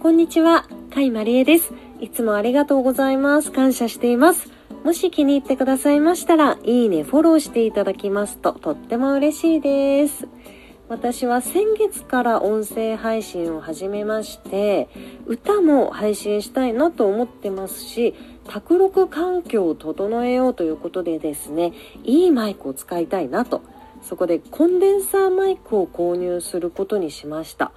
こんにちは、甲斐まりえです。いつもありがとうございます。感謝しています。もし気に入ってくださいましたら、いいね、フォローしていただきますととっても嬉しいです。私は先月から音声配信を始めまして、歌も配信したいなと思ってますし、卓録環境を整えようということでですね、いいマイクを使いたいなと。そこでコンデンサーマイクを購入することにしました。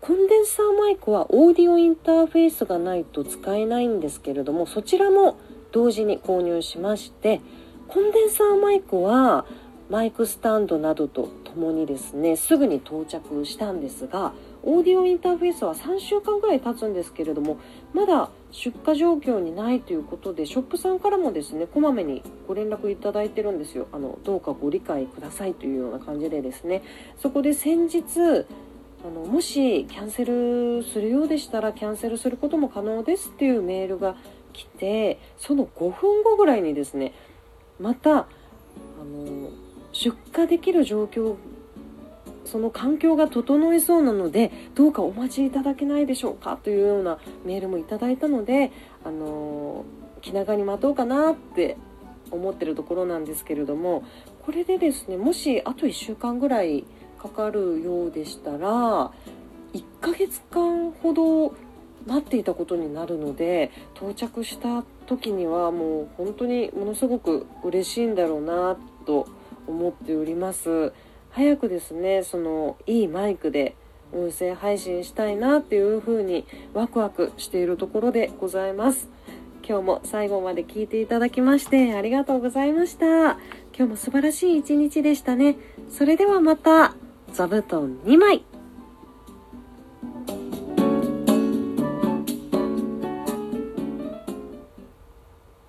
コンデンサーマイクはオーディオインターフェースがないと使えないんですけれども、そちらも同時に購入しましてコンデンサーマイクはマイクスタンドなどとともにですねすぐに到着したんですがオーディオインターフェースは3週間ぐらい経つんですけれどもまだ出荷状況にないということでショップさんからもですねこまめにご連絡いただいてるんですよ。あのどうかご理解くださいというような感じでですね。そこで先日あのもしキャンセルするようでしたらキャンセルすることも可能ですっていうメールが来てその5分後ぐらいにですねまたあの出荷できる状況その環境が整いそうなのでどうかお待ちいただけないでしょうかというようなメールもいただいたのであの気長に待とうかなって思ってるところなんですけれどもこれでですねもしあと1週間ぐらいかかるようでしたら1ヶ月間ほど待っていたことになるので到着した時にはもう本当にものすごく嬉しいんだろうなと思っております。早くですねそのいいマイクで音声配信したいなっていう風にワクワクしているところでございます。今日も最後まで聞いていただきましてありがとうございました。今日も素晴らしい一日でしたね。それではまた座布団2枚。